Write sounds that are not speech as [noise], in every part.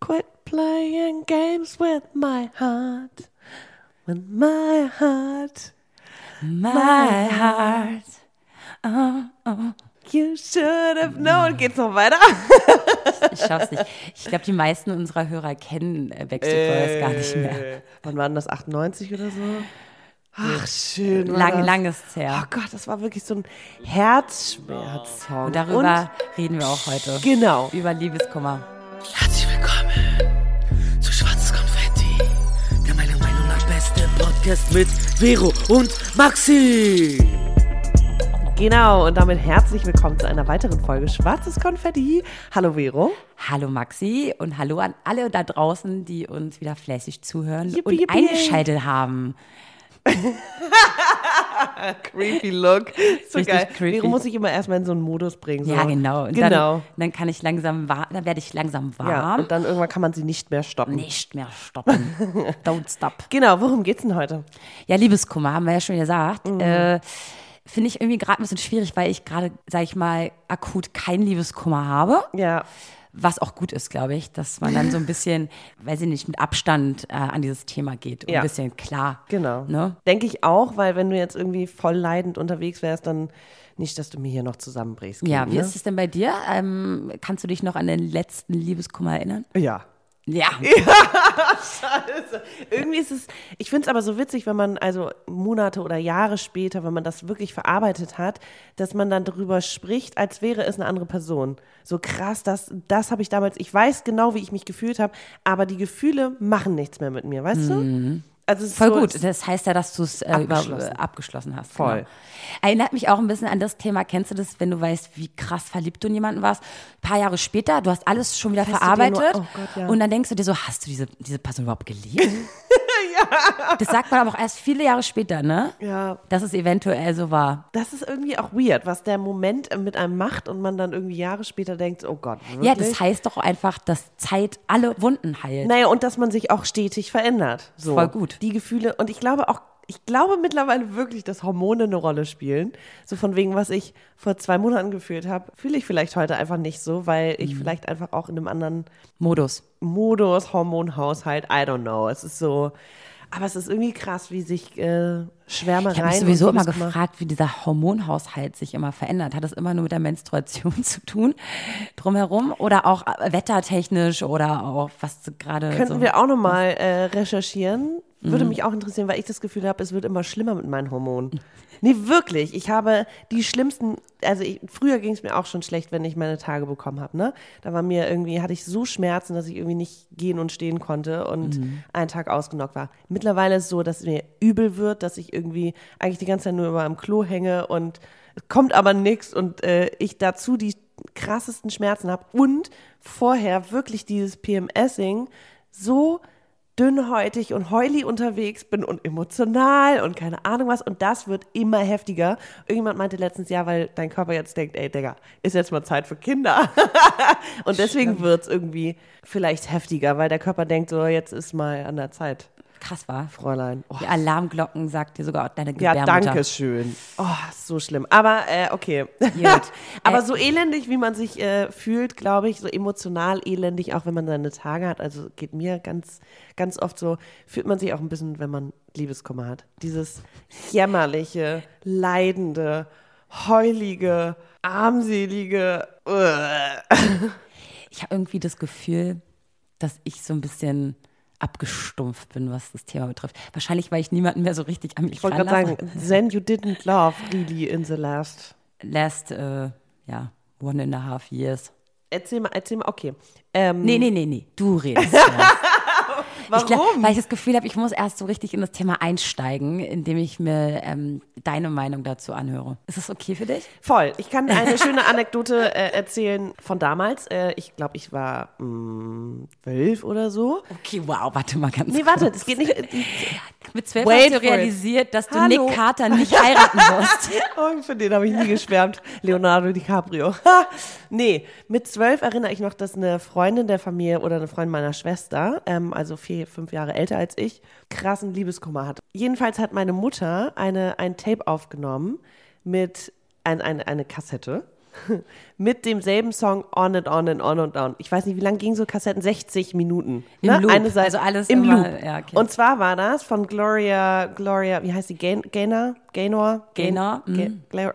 Quit playing games with my heart. With my heart. My heart. Oh, oh. You should have known. Geht's noch weiter? Ich schaff's nicht. Ich glaube, die meisten unserer Hörer kennen äh, Backstreet Boys gar nicht mehr. Äh, Wann war denn das? 98 oder so? Ach, schön. Lang, das. lang es Oh her. Gott, das war wirklich so ein Herzschmerz-Song. Und darüber reden wir auch heute. Genau. Über Liebeskummer. Herzlich Podcast mit Vero und Maxi. Genau, und damit herzlich willkommen zu einer weiteren Folge Schwarzes Konfetti. Hallo Vero. Hallo Maxi und hallo an alle da draußen, die uns wieder fleißig zuhören Yippie, und yippie. eingeschaltet haben. [laughs] [laughs] Creepy Look. So Richtig geil. creepy. Vero muss ich immer erstmal in so einen Modus bringen. So. Ja, genau. Und genau. Dann, dann kann ich langsam warm, dann werde ich langsam ja, warm. und dann irgendwann kann man sie nicht mehr stoppen. Nicht mehr stoppen. [laughs] Don't stop. Genau, worum geht's denn heute? Ja, Liebeskummer, haben wir ja schon gesagt. Mhm. Äh, Finde ich irgendwie gerade ein bisschen schwierig, weil ich gerade, sag ich mal, akut kein Liebeskummer habe. Ja, Was auch gut ist, glaube ich, dass man dann so ein bisschen, weiß ich nicht, mit Abstand äh, an dieses Thema geht. Und Ja. ein bisschen klar. genau. Ne? Denke ich auch, weil wenn du jetzt irgendwie voll leidend unterwegs wärst, dann nicht, dass du mir hier noch zusammenbrichst. Ja, wie ne? ist es denn bei dir? Ähm, kannst du dich noch an den letzten Liebeskummer erinnern? Ja. Ja. [laughs] Irgendwie ist es, ich finde es aber so witzig, wenn man also Monate oder Jahre später, wenn man das wirklich verarbeitet hat, dass man dann darüber spricht, als wäre es eine andere Person. So krass, das, das habe ich damals, ich weiß genau, wie ich mich gefühlt habe, aber die Gefühle machen nichts mehr mit mir, weißt du? Also Voll so, gut. Das heißt ja, dass du es äh, Abgeschlossen. äh, abgeschlossen hast. Voll. Genau. Erinnert mich auch ein bisschen an das Thema. Kennst du das, wenn du weißt, wie krass verliebt du in jemanden warst? Ein paar Jahre später, du hast alles schon wieder dir verarbeitet. nur- oh Gott, ja. Und dann denkst du dir so, hast du diese, diese Person überhaupt geliebt? [laughs] ja. Das sagt man aber auch erst viele Jahre später, ne? Ja, Dass es eventuell so war. das ist irgendwie auch weird, was der Moment mit einem macht und man dann irgendwie Jahre später denkt, oh Gott, wirklich? Ja, das heißt doch einfach, dass Zeit alle Wunden heilt. Naja, und dass man sich auch stetig verändert. So. Voll gut. Die Gefühle, und ich glaube auch, ich glaube mittlerweile wirklich, dass Hormone eine Rolle spielen. So von wegen, was ich vor zwei Monaten gefühlt habe, fühle ich vielleicht heute einfach nicht so, weil Mhm. ich vielleicht einfach auch in einem anderen Modus. Modus, Hormonhaushalt, I don't know. Es ist so, aber es ist irgendwie krass, wie sich äh, Schwärmereien. Ich habe sowieso immer gefragt, wie dieser Hormonhaushalt sich immer verändert. Hat das immer nur mit der Menstruation [laughs] zu tun, drumherum? Oder auch äh, wettertechnisch oder auch was gerade Könnten so. wir auch nochmal äh, recherchieren. Würde Mhm. mich auch interessieren, weil ich das Gefühl habe, es wird immer schlimmer mit meinen Hormonen. [laughs] Nee, wirklich. Ich habe die schlimmsten, also ich, früher ging es mir auch schon schlecht, wenn ich meine Tage bekommen habe, ne? Da war mir irgendwie, hatte ich so Schmerzen, dass ich irgendwie nicht gehen und stehen konnte und Mhm. einen Tag ausgenockt war. Mittlerweile ist es so, dass es mir übel wird, dass ich irgendwie eigentlich die ganze Zeit nur über am Klo hänge und es kommt aber nichts und äh, ich dazu die krassesten Schmerzen habe und vorher wirklich dieses PMSing so dünnhäutig und heuli unterwegs bin und emotional und keine Ahnung was. Und das wird immer heftiger. Irgendjemand meinte letztens, ja, weil dein Körper jetzt denkt, ey, Digga, ist jetzt mal Zeit für Kinder. [laughs] und deswegen wird es irgendwie vielleicht heftiger, weil der Körper denkt, so, jetzt ist mal an der Zeit, Krass war. Fräulein. Oh, Die Alarmglocken sagt dir sogar deine ja, Gebärmutter. danke schön. Oh, so schlimm. Aber äh, okay. Gut. [laughs] Aber Äh, so elendig, wie man sich äh, fühlt, glaube ich, so emotional elendig, auch wenn man seine Tage hat. Also geht mir ganz, ganz oft so, fühlt man sich auch ein bisschen, wenn man Liebeskummer hat. Dieses jämmerliche, leidende, heulige, armselige. [laughs] Ich habe irgendwie das Gefühl, dass ich so ein bisschen abgestumpft bin, was das Thema betrifft. Wahrscheinlich, weil ich niemanden mehr so richtig an mich Ich wollte gerade sagen, then you didn't love really in the last. Last, äh, ja, one and a half years. Erzähl mal, erzähl mal, okay. Ähm, Nee, nee, nee, nee, du redest. [laughs] warum? Ich glaub, weil ich das Gefühl habe, ich muss erst so richtig in das Thema einsteigen, indem ich mir ähm, deine Meinung dazu anhöre. Ist das okay für dich? Voll. Ich kann eine schöne Anekdote äh, erzählen von damals. Äh, ich glaube, ich war mh, zwölf oder so. Okay, wow, warte mal ganz Nee, kurz. warte, das geht nicht. Mit zwölf Wait hast du realisiert, dass du Hallo. Nick Carter nicht heiraten musst. [laughs] Oh, für den habe ich nie geschwärmt. Leonardo DiCaprio. [laughs] Nee, mit zwölf erinnere ich noch, dass eine Freundin der Familie oder eine Freundin meiner Schwester, ähm, also vier, fünf Jahre älter als ich, krassen Liebeskummer hatte. Jedenfalls hat meine Mutter eine, ein Tape aufgenommen mit ein, ein, eine Kassette [laughs] mit demselben Song On and On and On and On. Ich weiß nicht, wie lang ging so Kassetten? 60 Minuten. Im ne? Loop. Eine Seite, Also alles im immer- Loop. ja, okay. Und zwar war das von Gloria, Gloria, wie heißt sie? Gain- Gaynor? Gaynor? Gaynor, Ga- Gla-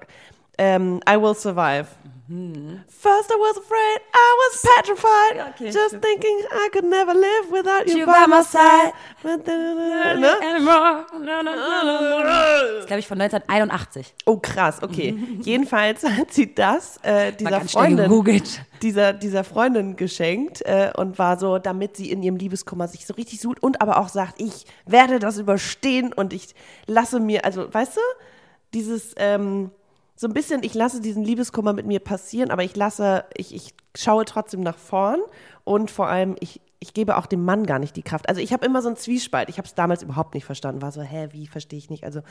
ähm, I Will Survive. First I was afraid, I was petrified, [laughs] okay, just thinking I could never live without you, You by my side. Ne? Das ist, glaube ich, von 1981. Oh krass, okay. [laughs] Jedenfalls hat sie das äh, dieser Freundin, dieser, dieser Freundin geschenkt äh, und war so, damit sie in ihrem Liebeskummer sich so richtig sucht und aber auch sagt, ich werde das überstehen und ich lasse mir, also weißt du, dieses ähm, so ein bisschen, ich lasse diesen Liebeskummer mit mir passieren, aber ich lasse, ich, ich schaue trotzdem nach vorn und vor allem, ich, ich gebe auch dem Mann gar nicht die Kraft. Also ich habe immer so einen Zwiespalt. Ich habe es damals überhaupt nicht verstanden. War so, hä, wie verstehe ich nicht? Also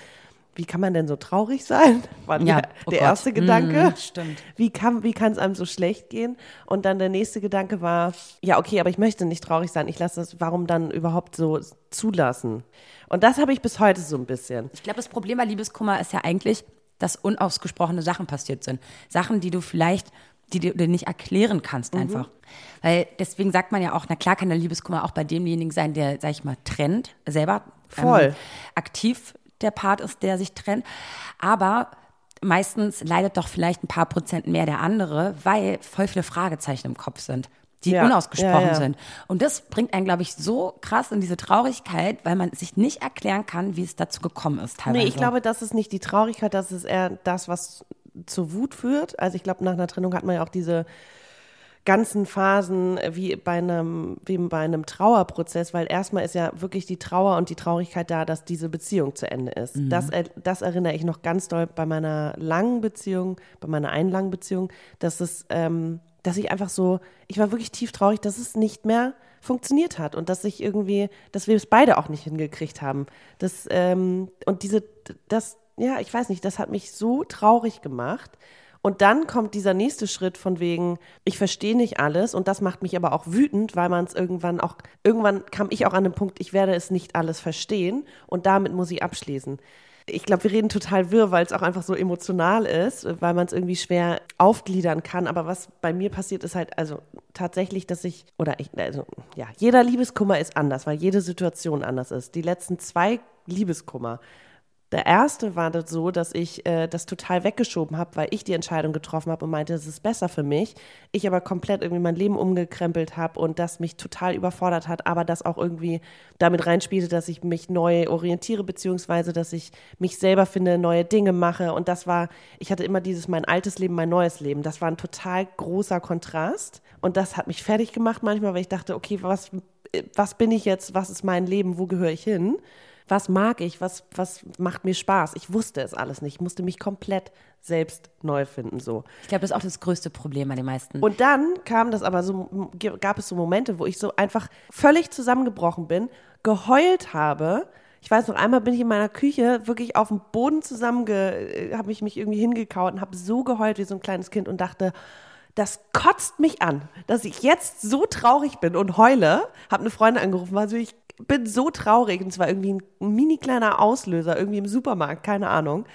wie kann man denn so traurig sein? [laughs] War Ja, der, oh der erste Gedanke. Mm, stimmt. Wie kann wie kann es einem so schlecht gehen? Und dann der nächste Gedanke war, ja okay, aber ich möchte nicht traurig sein. Ich lasse das, warum dann überhaupt so zulassen? Und das habe ich bis heute so ein bisschen. Ich glaube, das Problem bei Liebeskummer ist ja eigentlich, dass unausgesprochene Sachen passiert sind. Sachen, die du vielleicht, die du dir nicht erklären kannst einfach. Weil deswegen sagt man ja auch, na klar kann der Liebeskummer auch bei demjenigen sein, der, sag ich mal, trennt, selber Voll. Ähm, aktiv der Part ist, der sich trennt. Aber meistens leidet doch vielleicht ein paar Prozent mehr der andere, weil voll viele Fragezeichen im Kopf sind, die Ja, unausgesprochen ja, ja. sind. Und das bringt einen, glaube ich, so krass in diese Traurigkeit, weil man sich nicht erklären kann, wie es dazu gekommen ist teilweise. Nee, ich glaube, das ist nicht die Traurigkeit, das ist eher das, was zur Wut führt. Also ich glaube, nach einer Trennung hat man ja auch diese ganzen Phasen wie bei einem, wie bei einem Trauerprozess, weil erstmal ist ja wirklich die Trauer und die Traurigkeit da, dass diese Beziehung zu Ende ist. Das, er- das erinnere ich noch ganz doll bei meiner langen Beziehung, bei meiner einen langen Beziehung, dass es, ähm, dass ich einfach so, ich war wirklich tief traurig, dass es nicht mehr funktioniert hat und dass ich irgendwie, dass wir es beide auch nicht hingekriegt haben. Das, ähm, und diese, das, ja, ich weiß nicht, das hat mich so traurig gemacht. Und dann kommt dieser nächste Schritt von wegen, ich verstehe nicht alles und das macht mich aber auch wütend, weil man es irgendwann auch, irgendwann kam ich auch an den Punkt, ich werde es nicht alles verstehen und damit muss ich abschließen. Ich glaube, wir reden total wirr, weil es auch einfach so emotional ist, weil man es irgendwie schwer aufgliedern kann. Aber was bei mir passiert, ist halt also tatsächlich, dass ich, oder ich, also ja, jeder Liebeskummer ist anders, weil jede Situation anders ist. Die letzten zwei Liebeskummer, der erste war das so, dass ich äh, das total weggeschoben habe, weil ich die Entscheidung getroffen habe und meinte, es ist besser für mich. Ich aber komplett irgendwie mein Leben umgekrempelt habe und das mich total überfordert hat, aber das auch irgendwie damit reinspielte, dass ich mich neu orientiere, beziehungsweise dass ich mich selber finde, neue Dinge mache. Und das war, ich hatte immer dieses mein altes Leben, mein neues Leben. Das war ein total großer Kontrast. Und das hat mich fertig gemacht manchmal, weil ich dachte, okay, was, was bin ich jetzt, was ist mein Leben, wo gehöre ich hin? Was mag ich, was, was macht mir Spaß. Ich wusste es alles nicht. Ich musste mich komplett selbst neu finden. So. Ich glaube, das ist auch das größte Problem bei den meisten. Und dann kam das aber so, gab es so Momente, wo ich so einfach völlig zusammengebrochen bin, geheult habe. Ich weiß noch, einmal bin ich in meiner Küche wirklich auf dem Boden zusammenge, habe ich mich irgendwie hingekaut und habe so geheult wie so ein kleines Kind und dachte, das kotzt mich an, dass ich jetzt so traurig bin und heule. Habe eine Freundin angerufen, also ich bin so traurig und es war irgendwie ein mini kleiner Auslöser, irgendwie im Supermarkt, keine Ahnung.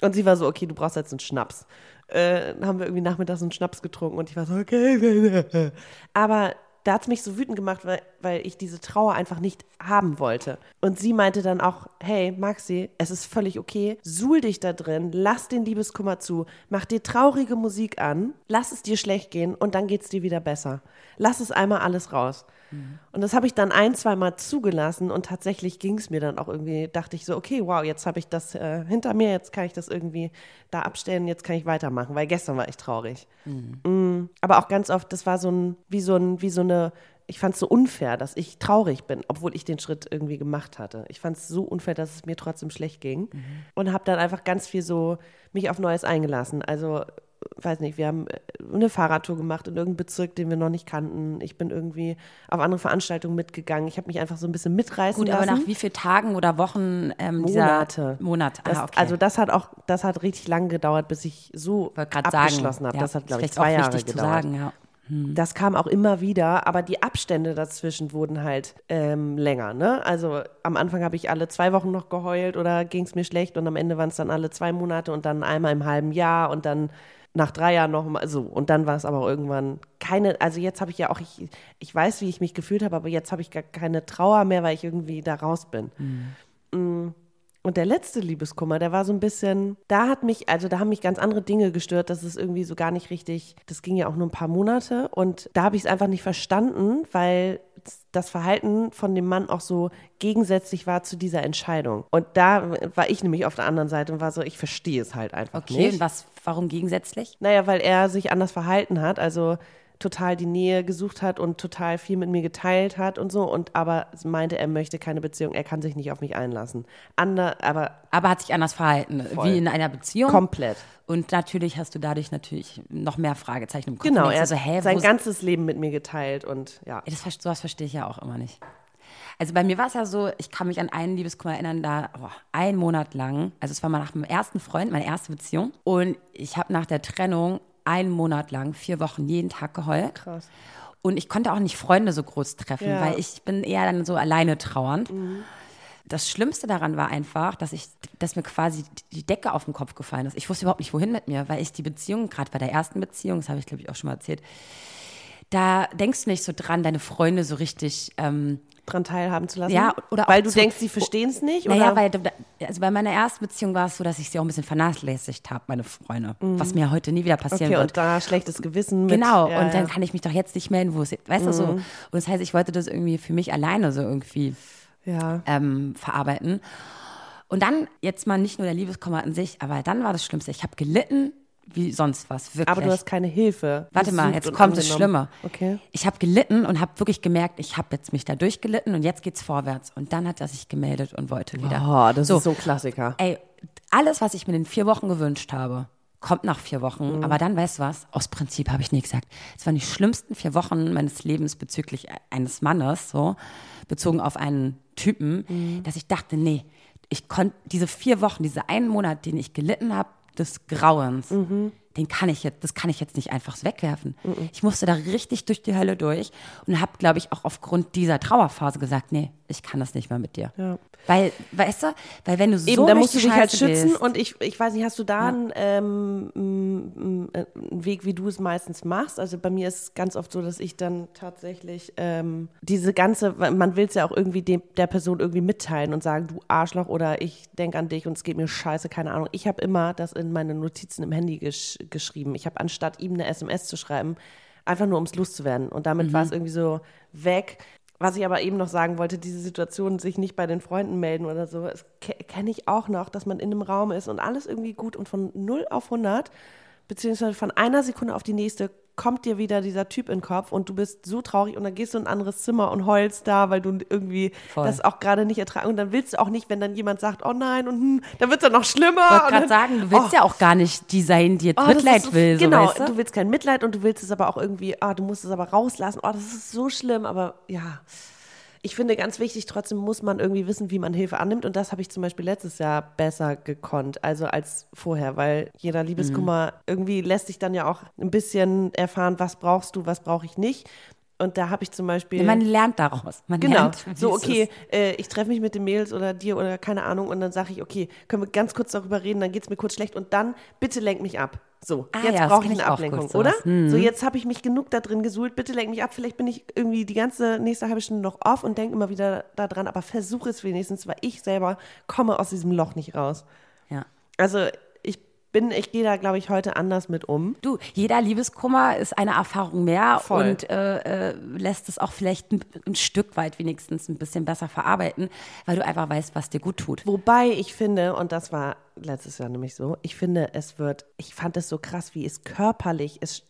Und sie war so, okay, du brauchst jetzt einen Schnaps. Äh, haben wir irgendwie nachmittags einen Schnaps getrunken und ich war so, okay. [laughs] Aber da hat es mich so wütend gemacht, weil, weil ich diese Trauer einfach nicht haben wollte. Und sie meinte dann auch, hey Maxi, es ist völlig okay, suhl dich da drin, lass den Liebeskummer zu, mach dir traurige Musik an, lass es dir schlecht gehen und dann geht's dir wieder besser. Lass es einmal alles raus. Und das habe ich dann ein, zwei Mal zugelassen und tatsächlich ging es mir dann auch irgendwie, dachte ich so, okay, wow, jetzt habe ich das äh, hinter mir, jetzt kann ich das irgendwie da abstellen, jetzt kann ich weitermachen, weil gestern war ich traurig. Mm, aber auch ganz oft, das war so ein, wie so ein, wie so eine, ich fand es so unfair, dass ich traurig bin, obwohl ich den Schritt irgendwie gemacht hatte. Ich fand es so unfair, dass es mir trotzdem schlecht ging und habe dann einfach ganz viel so mich auf Neues eingelassen. Also weiß nicht, wir haben äh, eine Fahrradtour gemacht in irgendeinem Bezirk, den wir noch nicht kannten. Ich bin irgendwie auf andere Veranstaltungen mitgegangen. Ich habe mich einfach so ein bisschen mitreißen Gut, aber lassen. nach wie vielen Tagen oder Wochen ähm, dieser Monate. Monat? Ah, okay. Also das hat auch, das hat richtig lang gedauert, bis ich so abgeschlossen habe. ja, das hat, glaube ich, zwei Jahre gedauert. zu sagen, ja. Das kam auch immer wieder, aber die Abstände dazwischen wurden halt ähm, länger. Ne? Also am Anfang habe ich alle zwei Wochen noch geheult oder ging es mir schlecht und am Ende waren es dann alle zwei Monate und dann einmal im halben Jahr und dann nach drei Jahren noch mal so. Und dann war es aber irgendwann keine, also jetzt habe ich ja auch, ich, ich weiß, wie ich mich gefühlt habe, aber jetzt habe ich gar keine Trauer mehr, weil ich irgendwie da raus bin. Mm. Und der letzte Liebeskummer, der war so ein bisschen, da hat mich, also da haben mich ganz andere Dinge gestört, das ist irgendwie so gar nicht richtig, das ging ja auch nur ein paar Monate und da habe ich es einfach nicht verstanden, weil das Verhalten von dem Mann auch so gegensätzlich war zu dieser Entscheidung. Und da war ich nämlich auf der anderen Seite und war so, ich verstehe es halt einfach Okay, nicht. und was, warum gegensätzlich? Naja, weil er sich anders verhalten hat, also total die Nähe gesucht hat und total viel mit mir geteilt hat und so und aber meinte, er möchte keine Beziehung, er kann sich nicht auf mich einlassen. Ander, aber Aber hat sich anders verhalten, Voll. wie in einer Beziehung. komplett. Und natürlich hast du dadurch natürlich noch mehr Fragezeichen im Kopf. Genau, er denkst hat hä, sein ganzes Leben mit mir geteilt und ja. Das, sowas verstehe ich ja auch immer nicht. Also bei mir war es ja so, ich kann mich an einen Liebeskummer erinnern, da oh, einen Monat lang, also es war mal nach meinem ersten Freund, meine erste Beziehung. Und ich habe nach der Trennung einen Monat lang, vier Wochen, jeden Tag geheult. Krass. Und ich konnte auch nicht Freunde so groß treffen, Ja. weil ich bin eher dann so alleine trauernd. Das Schlimmste daran war einfach, dass ich, dass mir quasi die Decke auf den Kopf gefallen ist. Ich wusste überhaupt nicht, wohin mit mir, weil ich die Beziehung, gerade bei der ersten Beziehung, das habe ich glaube ich auch schon mal erzählt, da denkst du nicht so dran, deine Freunde so richtig ähm, Dran teilhaben zu lassen. Ja, oder weil du zu- denkst, sie verstehen es nicht naja, oder? weil also bei meiner ersten Beziehung war es so, dass ich sie auch ein bisschen vernachlässigt habe, meine Freunde. Was mir heute nie wieder passieren Mhm. okay, wird. und da schlechtes Gewissen mit. Genau, ja, und dann. Mhm. kann ich mich doch jetzt nicht melden, wo es weißt du so. Und das heißt, ich wollte das irgendwie für mich alleine so irgendwie ja. ähm, verarbeiten. Und dann jetzt mal nicht nur der Liebeskummer an sich, aber dann war das Schlimmste. Ich habe gelitten wie sonst was, wirklich. Aber du hast keine Hilfe. Warte mal, jetzt kommt das. Schlimme. Okay. Ich habe gelitten und habe wirklich gemerkt, ich habe jetzt mich da durchgelitten und jetzt geht's vorwärts. Und dann hat er sich gemeldet und wollte wieder. Oh, das So. ist so ein Klassiker. Ey, alles, was ich mir in vier Wochen gewünscht habe, kommt nach vier Wochen. Mhm. Aber dann, weißt du was, aus Prinzip habe ich nie gesagt. Es waren die schlimmsten vier Wochen meines Lebens bezüglich eines Mannes, so, bezogen auf einen Typen, Mhm. dass ich dachte, nee, ich konnte diese vier Wochen, diese einen Monat, den ich gelitten habe, des Grauens, Mhm. den kann ich jetzt, das kann ich jetzt nicht einfach wegwerfen. Ich musste da richtig durch die Hölle durch und habe, glaube ich, auch aufgrund dieser Trauerphase gesagt, nee, ich kann das nicht mehr mit dir. Ja. Weil, weißt du, weil wenn du so Eben, da musst du dich halt schützen gehst- und ich, ich weiß nicht, hast du da einen, ähm, äh, einen Weg, wie du es meistens machst? Also bei mir ist es ganz oft so, dass ich dann tatsächlich ähm, diese ganze, man will es ja auch irgendwie dem, der Person irgendwie mitteilen und sagen, du Arschloch oder ich denke an dich und es geht mir scheiße, keine Ahnung. Ich habe immer das in meine Notizen im Handy gesch geschrieben. Ich habe anstatt ihm eine SMS zu schreiben, einfach nur ums loszuwerden. Und damit war es irgendwie so weg. Was ich aber eben noch sagen wollte, diese Situation, sich nicht bei den Freunden melden oder so, das ke- kenne ich auch noch, dass man in einem Raum ist und alles irgendwie gut und von 0 auf 100, beziehungsweise von einer Sekunde auf die nächste, kommt dir wieder dieser Typ in den Kopf und du bist so traurig und dann gehst du in ein anderes Zimmer und heulst da, weil du irgendwie Voll. das auch gerade nicht ertragen und dann willst du auch nicht, wenn dann jemand sagt, oh nein und hm, dann wird es dann noch schlimmer. Ich wollte und gerade sagen, du willst oh, ja auch gar nicht die sein, die jetzt Oh, Mitleid so- will. So, Genau, weißt du? du willst kein Mitleid und du willst es aber auch irgendwie, ah, du musst es aber rauslassen. Oh, das ist so schlimm, aber ja. Ich finde ganz wichtig, trotzdem muss man irgendwie wissen, wie man Hilfe annimmt. Und das habe ich zum Beispiel letztes Jahr besser gekonnt, also als vorher, weil jeder Liebeskummer Mhm. irgendwie lässt sich dann ja auch ein bisschen erfahren, was brauchst du, was brauche ich nicht. Und da habe ich zum Beispiel. Man lernt daraus. Man Genau. [laughs] lernt, So, okay, äh, ich treffe mich mit den Mädels oder dir oder keine Ahnung und dann sage ich, okay, können wir ganz kurz darüber reden, dann geht es mir kurz schlecht und dann bitte lenk mich ab. So, Ah jetzt ja, brauche ich eine Ablenkung, oder? So, jetzt habe ich mich genug da drin gesuhlt, bitte lenk mich ab. Vielleicht bin ich irgendwie die ganze nächste halbe Stunde noch off und denke immer wieder daran, aber versuche es wenigstens, weil ich selber komme aus diesem Loch nicht raus. Ja. Also bin, ich gehe da, glaube ich, heute anders mit um. Du, jeder Liebeskummer ist eine Erfahrung mehr Voll. und äh, äh, lässt es auch vielleicht ein, ein Stück weit wenigstens ein bisschen besser verarbeiten, weil du einfach weißt, was dir gut tut. Wobei ich finde, und das war letztes Jahr nämlich so, ich finde, es wird, ich fand es so krass, wie es körperlich, es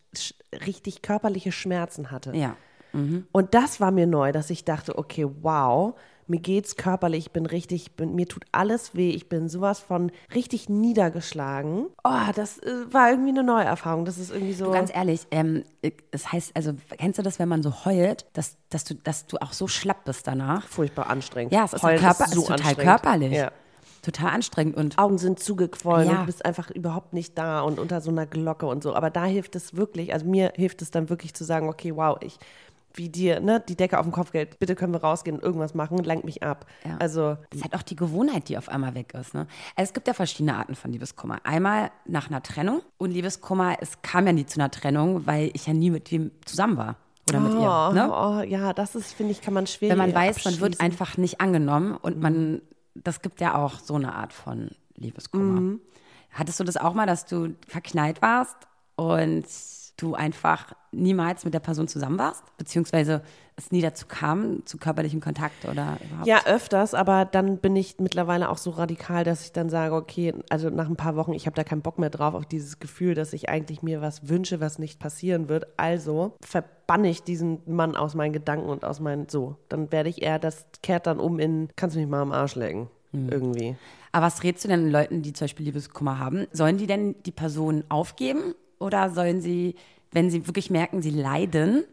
richtig körperliche Schmerzen hatte. Ja. Und das war mir neu, dass ich dachte, okay, wow, mir geht's körperlich, ich bin richtig, bin, mir tut alles weh, ich bin sowas von richtig niedergeschlagen. Oh, das äh, war irgendwie eine neue Erfahrung. Das ist irgendwie so. Ganz ehrlich, ähm, das heißt, also kennst du das, wenn man so heult, dass, dass, du, dass du auch so schlapp bist danach? furchtbar anstrengend. Ja, es ist Heulen Körper- so ist total körperlich. Ja. total anstrengend und Augen sind zugequollen Ja. und du bist einfach überhaupt nicht da und unter so einer Glocke und so. Aber da hilft es wirklich, also mir hilft es dann wirklich zu sagen, okay, wow, ich, wie dir, ne, die Decke auf dem Kopf geht, bitte können wir rausgehen und irgendwas machen, lenk mich ab. Ja. Also, Das ist halt auch die Gewohnheit, die auf einmal weg ist. Ne? Also es gibt ja verschiedene Arten von Liebeskummer. Einmal nach einer Trennung und Liebeskummer, es kam ja nie zu einer Trennung, weil ich ja nie mit wem zusammen war. Oder mit oh, ihr. Ne? oh, ja, das ist, finde ich, kann man schwer Wenn man weiß, man wird einfach nicht angenommen und man, das gibt ja auch so eine Art von Liebeskummer. Mhm. Hattest du das auch mal, dass du verknallt warst und du einfach niemals mit der Person zusammen warst? Beziehungsweise es nie dazu kam, zu körperlichem Kontakt oder überhaupt? Ja, öfters, aber dann bin ich mittlerweile auch so radikal, dass ich dann sage, okay, also nach ein paar Wochen, ich habe da keinen Bock mehr drauf, auf dieses Gefühl, dass ich eigentlich mir was wünsche, was nicht passieren wird. Also verbanne ich diesen Mann aus meinen Gedanken und aus meinen, so, dann werde ich eher, das kehrt dann um in, kannst du mich mal am Arsch lecken, irgendwie. Aber was rätst du denn Leuten, die zum Beispiel Liebeskummer haben? Sollen die denn die Person aufgeben oder sollen sie, wenn sie wirklich merken, sie leiden,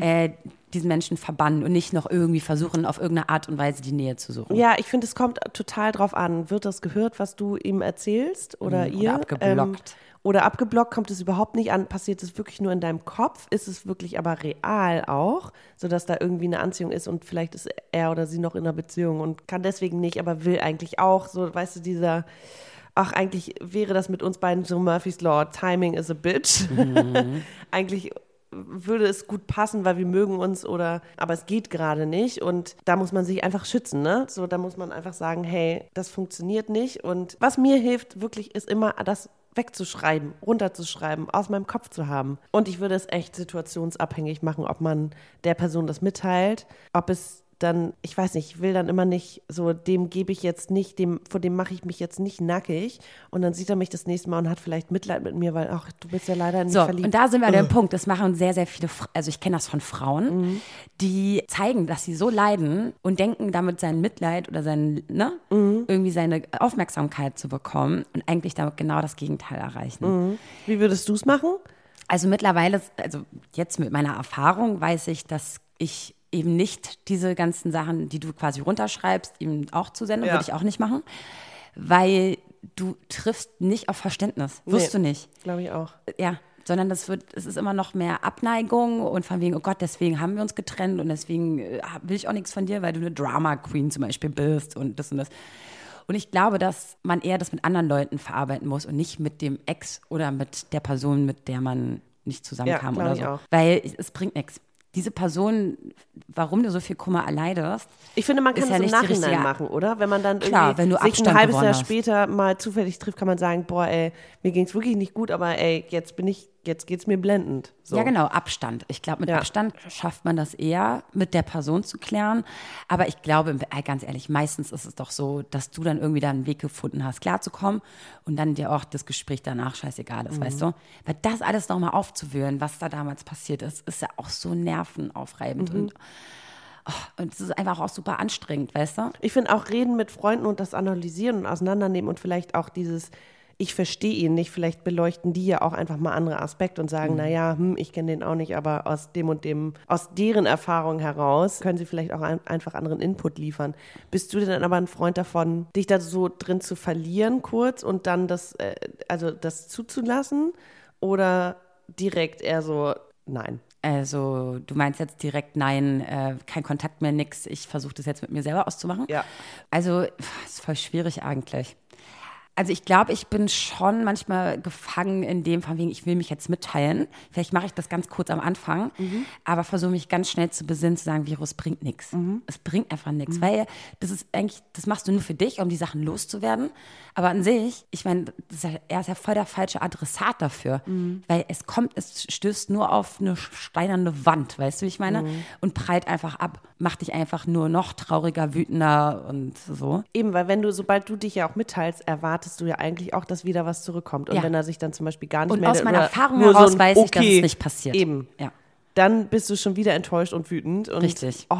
äh, diesen Menschen verbannen und nicht noch irgendwie versuchen, auf irgendeine Art und Weise die Nähe zu suchen? Ja, ich finde, es kommt total drauf an. Wird das gehört, was du ihm erzählst oder Mhm, oder ihr? abgeblockt. Ähm, oder abgeblockt, kommt es überhaupt nicht an, passiert es wirklich nur in deinem Kopf? Ist es wirklich aber real auch, sodass da irgendwie eine Anziehung ist und vielleicht ist er oder sie noch in einer Beziehung und kann deswegen nicht, aber will eigentlich auch, so, weißt du, dieser, ach, eigentlich wäre das mit uns beiden so Murphy's Law, Timing is a bitch. [laughs] eigentlich würde es gut passen, weil wir mögen uns oder aber es geht gerade nicht und da muss man sich einfach schützen, ne? So da muss man einfach sagen, hey, das funktioniert nicht und was mir hilft wirklich ist immer das wegzuschreiben, runterzuschreiben, aus meinem Kopf zu haben. Und ich würde es echt situationsabhängig machen, ob man der Person das mitteilt, ob es dann, ich weiß nicht, ich will dann immer nicht, so dem gebe ich jetzt nicht, dem, vor dem mache ich mich jetzt nicht nackig und dann sieht er mich das nächste Mal und hat vielleicht Mitleid mit mir, weil, ach, du bist ja leider in mich So, verliebt. und da sind wir an dem Punkt, das machen sehr, sehr viele, also ich kenne das von Frauen, die zeigen, dass sie so leiden und denken, damit sein Mitleid oder sein, ne, irgendwie seine Aufmerksamkeit zu bekommen und eigentlich damit genau das Gegenteil erreichen. Wie würdest du es machen? Also mittlerweile, also jetzt mit meiner Erfahrung weiß ich, dass ich eben nicht diese ganzen Sachen, die du quasi runterschreibst, ihm auch zusende, Ja. würde ich auch nicht machen, weil du triffst nicht auf Verständnis, wirst Nee. du nicht Glaube ich auch. ja, sondern das wird, es ist immer noch mehr Abneigung und von wegen, oh Gott, deswegen haben wir uns getrennt und deswegen äh, will ich auch nichts von dir, weil du eine Drama Queen zum Beispiel bist und das und das. Und ich glaube, dass man eher das mit anderen Leuten verarbeiten muss und nicht mit dem Ex oder mit der Person, mit der man nicht zusammenkam glaub oder ich so. auch. Weil es bringt nichts. Diese Person, warum du so viel Kummer erleidest, Ich finde, man kann es ja im Nachhinein machen, oder? Wenn man dann Klar, irgendwie sich ein Abstand halbes gewonnen Jahr hast. später mal zufällig trifft, kann man sagen, boah, ey, mir ging es wirklich nicht gut, aber ey, jetzt bin ich, jetzt geht's mir blendend. So. Ja, genau, Abstand. Ich glaube, mit Ja. Abstand schafft man das eher, mit der Person zu klären. Aber ich glaube, äh, ganz ehrlich, meistens ist es doch so, dass du dann irgendwie da einen Weg gefunden hast, klarzukommen und dann dir auch das Gespräch danach scheißegal ist, weißt du? Weil das alles nochmal aufzuwühlen, was da damals passiert ist, ist ja auch so nervenaufreibend und, oh, und es ist einfach auch super anstrengend, weißt du? Ich finde auch reden mit Freunden und das analysieren und auseinandernehmen und vielleicht auch dieses, ich verstehe ihn nicht, vielleicht beleuchten die ja auch einfach mal andere Aspekte und sagen, naja, hm, ich kenne den auch nicht, aber aus dem und dem, aus deren Erfahrung heraus können sie vielleicht auch ein, einfach anderen Input liefern. Bist du denn aber ein Freund davon, dich da so drin zu verlieren kurz und dann das, äh, also das zuzulassen oder direkt eher so, nein? Also, du meinst jetzt direkt, nein, äh, kein Kontakt mehr, nix, ich versuche das jetzt mit mir selber auszumachen? Ja. Also, ist voll schwierig eigentlich. Also ich glaube, ich bin schon manchmal gefangen in dem, von wegen, ich will mich jetzt mitteilen. Vielleicht mache ich das ganz kurz am Anfang, aber versuche mich ganz schnell zu besinnen, zu sagen, Virus bringt nichts. Es bringt einfach nichts, weil das ist eigentlich, das machst du nur für dich, um die Sachen loszuwerden. Aber an sich, ich meine, er ist ja voll der falsche Adressat dafür, weil es kommt, es stößt nur auf eine steinerne Wand, weißt du, wie ich meine? Und prallt einfach ab, macht dich einfach nur noch trauriger, wütender und so. Eben, weil wenn du, sobald du dich ja auch mitteilst, erwartest du ja eigentlich auch, dass wieder was zurückkommt. Und Ja. wenn er sich dann zum Beispiel gar nicht Und meldet aus meiner Erfahrung heraus so weiß ich, dass okay, es nicht passiert. Eben. Ja. Dann bist du schon wieder enttäuscht und wütend. Und, Richtig. Oh,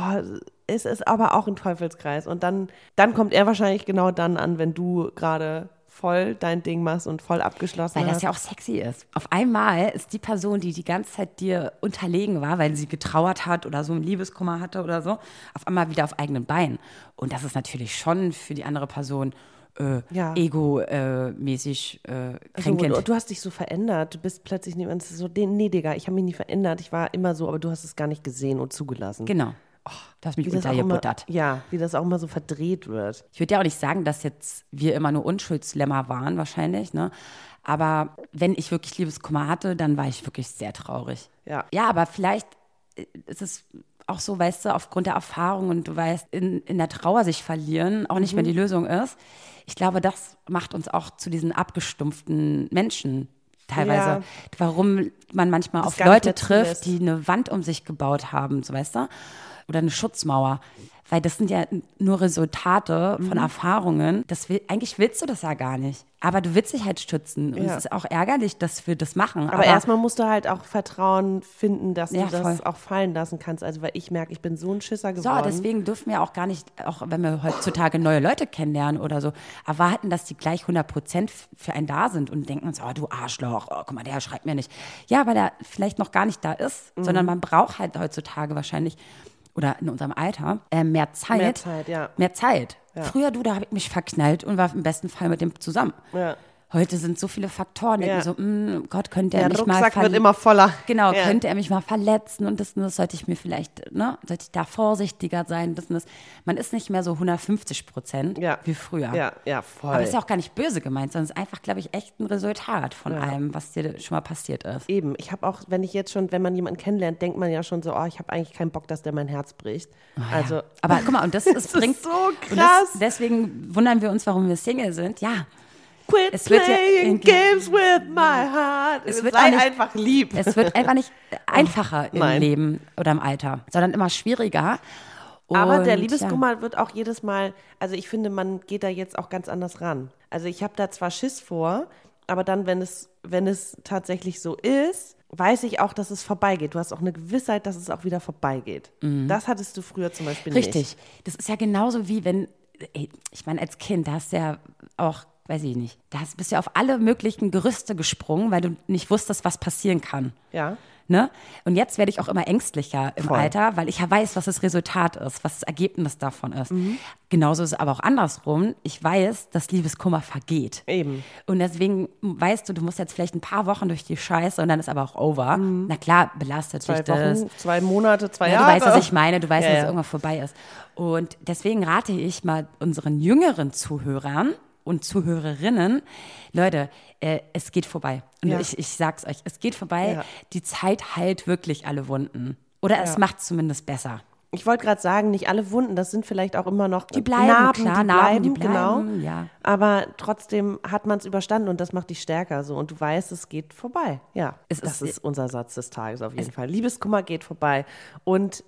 es ist aber auch ein Teufelskreis. Und dann, dann kommt er wahrscheinlich genau dann an, wenn du gerade voll dein Ding machst und voll abgeschlossen Weil das hast. ja auch sexy ist. Auf einmal ist die Person, die die ganze Zeit dir unterlegen war, weil sie getrauert hat oder so einen Liebeskummer hatte oder so, auf einmal wieder auf eigenen Beinen. Und das ist natürlich schon für die andere Person äh, Ja. ego-mäßig äh, Also, kränkend. du, du hast dich so verändert. Du bist plötzlich niemand so, nee, Digga, ich habe mich nie verändert. Ich war immer so, aber du hast es gar nicht gesehen und zugelassen. genau. du hast mich untergebuttert. ja, wie das auch immer so verdreht wird. Ich würde ja auch nicht sagen, dass jetzt wir immer nur Unschuldslämmer waren, wahrscheinlich, ne? Aber wenn ich wirklich Liebeskummer hatte, dann war ich wirklich sehr traurig. Ja. Ja, aber vielleicht äh, ist es auch so, weißt du, aufgrund der Erfahrung und du weißt, in, in der Trauer sich verlieren auch nicht mehr die Lösung ist. Ich glaube, das macht uns auch zu diesen abgestumpften Menschen teilweise. Ja. Warum man manchmal auf gar nicht Leute trifft, die eine Wand um sich gebaut haben, so weißt du? Oder eine Schutzmauer. Weil das sind ja nur Resultate von Mhm. Erfahrungen. Das will, eigentlich willst du das ja gar nicht. Aber du willst dich halt schützen. Und Ja. es ist auch ärgerlich, dass wir das machen. Aber, erstmal musst du halt auch Vertrauen finden, dass Ja, du das voll. auch fallen lassen kannst. Also, weil ich merke, ich bin so ein Schisser So, geworden. deswegen dürfen wir auch gar nicht, auch wenn wir heutzutage neue Leute kennenlernen oder so, erwarten, dass die gleich 100 Prozent für einen da sind und denken uns, oh, du Arschloch, oh, guck mal, der schreibt mir nicht. Ja, weil er vielleicht noch gar nicht da ist, Mhm. sondern man braucht halt heutzutage wahrscheinlich, oder in unserem Alter, äh, mehr Zeit. Mehr Zeit, ja. Mehr Zeit. Früher, du, da habe ich mich verknallt und war im besten Fall mit dem zusammen. Ja. Heute sind so viele Faktoren. Ja. so, mm, Gott, könnte er Der mich mal Rucksack wird verli- immer voller. Genau, Ja. könnte er mich mal verletzen und das, und das sollte ich mir vielleicht, ne, sollte ich da vorsichtiger sein, das, und das. Man ist nicht mehr so 150 Prozent Ja. wie früher. Ja, ja, voll. Aber das ist ja auch gar nicht böse gemeint, sondern es ist einfach, glaube ich, echt ein Resultat von allem, was dir schon mal passiert ist. Eben, ich habe auch, wenn ich jetzt schon, wenn man jemanden kennenlernt, denkt man ja schon so, oh, ich habe eigentlich keinen Bock, dass der mein Herz bricht. also, Ja. Aber guck mal, und das, [laughs] ist, ist bringt so und krass. Das, deswegen wundern wir uns, warum wir Single sind. Ja, quit Es wird ja playing irgendwie- games with my heart. Es wird Sei nicht- einfach lieb. es wird einfach nicht [laughs] einfacher im nein. Leben oder im Alter, sondern immer schwieriger. Aber der Und, Liebeskummer wird auch jedes Mal, also ich finde, man geht da jetzt auch ganz anders ran. Also ich habe da zwar Schiss vor, aber dann, wenn es, wenn es tatsächlich so ist, weiß ich auch, dass es vorbeigeht. Du hast auch eine Gewissheit, dass es auch wieder vorbeigeht. Das hattest du früher zum Beispiel Mhm. Richtig. nicht. Das ist ja genauso wie wenn, ey, ich meine, als Kind, da hast du ja auch, weiß ich nicht, da bist du ja auf alle möglichen Gerüste gesprungen, weil du nicht wusstest, was passieren kann. Ja. Ne? Und jetzt werde ich auch immer ängstlicher im Voll. Alter, weil ich ja weiß, was das Resultat ist, was das Ergebnis davon ist. Mhm. Genauso ist es aber auch andersrum. Ich weiß, dass Liebeskummer vergeht. Eben. Und deswegen weißt du, du musst jetzt vielleicht ein paar Wochen durch die Scheiße und dann ist aber auch over. Na klar, belastet Mhm. Zwei dich das. Wochen, zwei Monate, zwei Ja, du Jahre. weißt, was ich meine. Du weißt, Ja, dass ja. es irgendwann vorbei ist. Und deswegen rate ich mal unseren jüngeren Zuhörern und Zuhörerinnen, Leute, äh, es geht vorbei. Und Ja. ich, ich sag's euch, es geht vorbei. Ja. Die Zeit heilt wirklich alle Wunden. Oder es Ja. macht zumindest besser. Ich wollte gerade sagen, nicht alle Wunden, das sind vielleicht auch immer noch Die bleiben, Narben, klar, die Narben, bleiben, die bleiben, genau. ja. Aber trotzdem hat man es überstanden und das macht dich stärker so. Und du weißt, es geht vorbei. Ja, Es das ist- ist, unser Satz des Tages auf jeden Fall. Liebeskummer geht vorbei. Und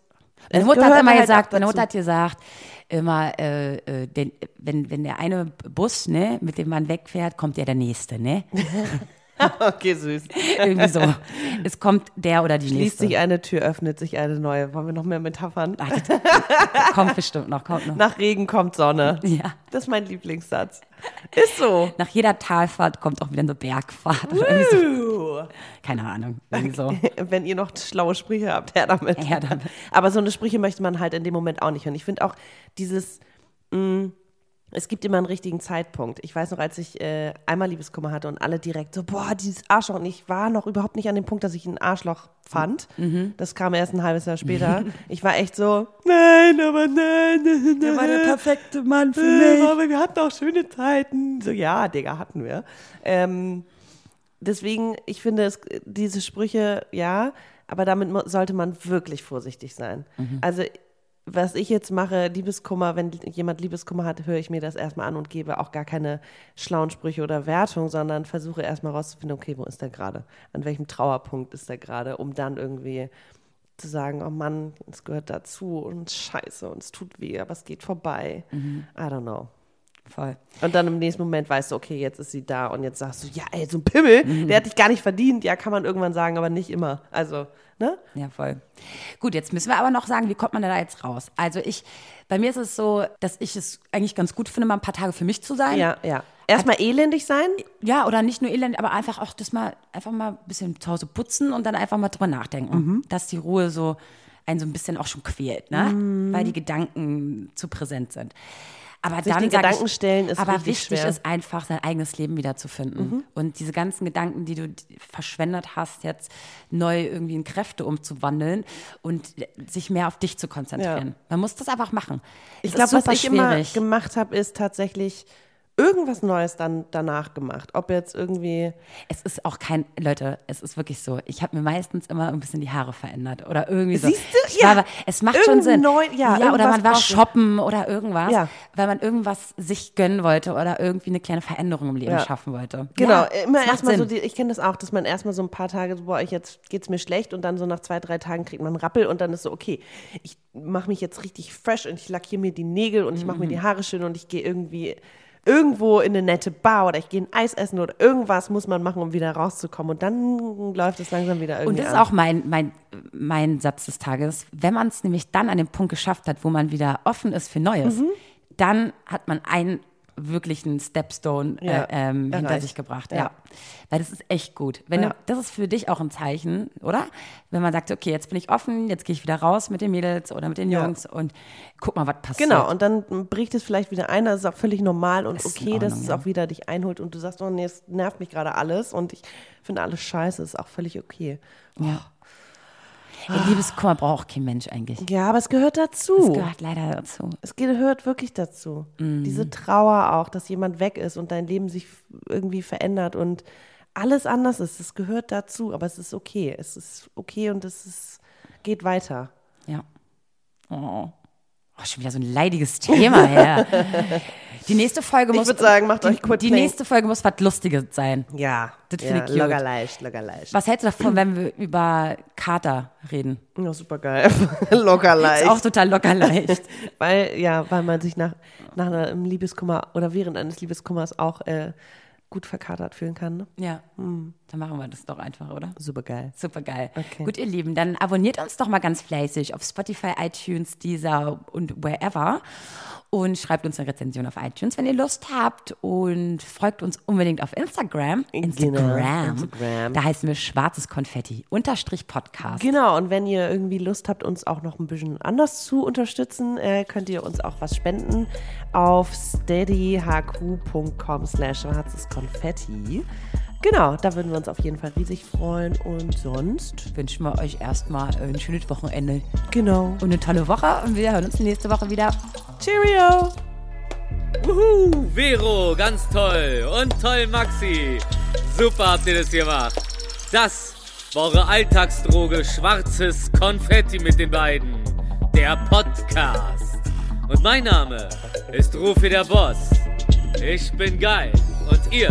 Meine es Mutter hat immer halt gesagt, meine. Mutter hat gesagt, immer, äh, äh, den, wenn, wenn der eine Bus, ne, mit dem man wegfährt, kommt ja der nächste, ne? [laughs] [laughs] Okay, süß. Irgendwie so. Es kommt der oder die Schließt nächste. sich eine Tür, öffnet sich eine neue. Wollen wir noch mehr Metaphern? Ach, das- [laughs] kommt bestimmt noch, kommt noch. Nach Regen kommt Sonne. Ja. Das ist mein Lieblingssatz. Ist so. Nach jeder Talfahrt kommt auch wieder eine Bergfahrt. Oder. Keine Ahnung. So. [laughs] Wenn ihr noch schlaue Sprüche habt, her damit. Her damit. Aber so eine Sprüche möchte man halt in dem Moment auch nicht hören. Ich finde auch dieses, mh, es gibt immer einen richtigen Zeitpunkt. Ich weiß noch, als ich äh, einmal Liebeskummer hatte und alle direkt so, boah, dieses Arschloch. Und ich war noch überhaupt nicht an dem Punkt, dass ich ein Arschloch fand. Mhm. Das kam erst ein halbes Jahr später. [laughs] ich war echt so, nein, aber nein. Der war der perfekte Mann für äh, Aber wir hatten auch schöne Zeiten. So, ja, Digga, hatten wir. Ähm, deswegen, ich finde, es, diese Sprüche, ja, aber damit sollte man wirklich vorsichtig sein. Also, was ich jetzt mache, Liebeskummer, wenn jemand Liebeskummer hat, höre ich mir das erstmal an und gebe auch gar keine schlauen Sprüche oder Wertung, sondern versuche erstmal rauszufinden, okay, wo ist der gerade? An welchem Trauerpunkt ist der gerade, um dann irgendwie zu sagen, oh Mann, es gehört dazu und scheiße und es tut weh, aber es geht vorbei. I don't know. Voll. Und dann im nächsten Moment weißt du, okay, jetzt ist sie da und jetzt sagst du, ja, ey, so ein Pimmel, der hat dich gar nicht verdient. Ja, kann man irgendwann sagen, aber nicht immer. Also, ne? Ja, voll. Gut, jetzt müssen wir aber noch sagen, wie kommt man da jetzt raus? Also ich, bei mir ist es so, dass ich es eigentlich ganz gut finde, mal ein paar Tage für mich zu sein. Ja, ja. Erstmal elendig sein. Ja, oder nicht nur elend, aber einfach auch das mal, einfach mal ein bisschen zu Hause putzen und dann einfach mal drüber nachdenken, dass die Ruhe so einen so ein bisschen auch schon quält, ne? Weil die Gedanken zu präsent sind. Aber Sich dann Gedanken ich, stellen ist aber wichtig schwer. Mhm. ist einfach, sein eigenes Leben wiederzufinden. Und diese ganzen Gedanken, die du verschwendet hast, jetzt neu irgendwie in Kräfte umzuwandeln und sich mehr auf dich zu konzentrieren. Ja. Man muss das einfach machen. Ich glaube, was ich immer schwierig. gemacht habe, ist tatsächlich irgendwas Neues dann danach gemacht. Ob jetzt irgendwie Es ist auch kein, Leute, es ist wirklich so. Ich habe mir meistens immer ein bisschen die Haare verändert oder irgendwie so. Siehst du? Ja. aber, es macht schon Irgendein Sinn. neu- ja, oder irgendwas man war shoppen oder irgendwas, Ja. weil man irgendwas sich gönnen wollte oder irgendwie eine kleine Veränderung im Leben Ja. schaffen wollte. Genau, Ja, immer es erstmal so, die, ich kenne das auch, dass man erstmal so ein paar Tage, so, boah, ich jetzt geht's mir schlecht und dann so nach zwei, drei Tagen kriegt man einen Rappel und dann ist so, okay, ich mache mich jetzt richtig fresh und ich lackiere mir die Nägel und ich mache mir Mhm. die Haare schön und ich gehe irgendwie irgendwo in eine nette Bar oder ich gehe ein Eis essen oder irgendwas muss man machen, um wieder rauszukommen und dann läuft es langsam wieder irgendwie Und das ist an. auch mein, mein, mein Satz des Tages. Wenn man es nämlich dann an dem Punkt geschafft hat, wo man wieder offen ist für Neues, Mhm. dann hat man einen wirklichen Stepstone Ja, äh, ähm, hinter sich gebracht. Ja. Ja. Weil das ist echt gut. Wenn Ja. du, das ist für dich auch ein Zeichen, oder? Wenn man sagt, okay, jetzt bin ich offen, jetzt gehe ich wieder raus mit den Mädels oder mit den. Jungs und guck mal, was passiert. Genau, und dann bricht es vielleicht wieder ein, das ist auch völlig normal und Ist okay, dass Ordnung, es ja. auch wieder dich einholt und du sagst, oh nee, es nervt mich gerade alles und ich finde alles scheiße, ist auch völlig okay. Ja. Ey, Liebeskummer braucht auch kein Mensch eigentlich. Ja, aber es gehört dazu. gehört leider dazu. Es gehört wirklich dazu. Mhm. Diese Trauer auch, dass jemand weg ist und dein Leben sich irgendwie verändert und alles anders ist. Es gehört dazu, aber es ist okay. Es ist okay und es ist, geht weiter. Ja. Oh. Oh, schon wieder so ein leidiges Thema, ja. [laughs] Die nächste Folge Ich muss. würd sagen, macht die, euch kurz Die plain. nächste Folge muss was Lustiges sein. Ja, Das ja, finde ich cute. locker leicht, locker leicht. Was hältst du davon, wenn wir über Kater reden? Ja, super geil. [laughs] locker leicht. Ist auch total locker leicht. Weil, ja, weil man sich nach, nach einem Liebeskummer oder während eines Liebeskummers auch äh, gut verkatert fühlen kann. Ne? ja. Dann machen wir das doch einfach, oder? Super geil. Super geil. Okay. Gut, ihr Lieben, dann abonniert uns doch mal ganz fleißig auf Spotify, iTunes, Deezer und wherever. Und schreibt uns eine Rezension auf iTunes, wenn ihr Lust habt. Und folgt uns unbedingt auf Instagram. Instagram. Instagram. Da heißen wir schwarzes Konfetti unterstrich Podcast. Genau, und wenn ihr irgendwie Lust habt, uns auch noch ein bisschen anders zu unterstützen, äh, könnt ihr uns auch was spenden auf steadyhq.com slash schwarzes Konfetti. Genau, da würden wir uns auf jeden Fall riesig freuen. Und sonst, Wünschen wir euch erstmal ein schönes Wochenende genau. und eine tolle Woche. Und wir hören uns nächste Woche wieder. Cheerio! Wuhu, Vero, ganz toll. Und toll, Maxi. Super habt ihr das gemacht. Das war eure Alltagsdroge Schwarzes Konfetti mit den beiden. Der Podcast. Und mein Name ist Rufi der Boss. Ich bin geil. Und ihr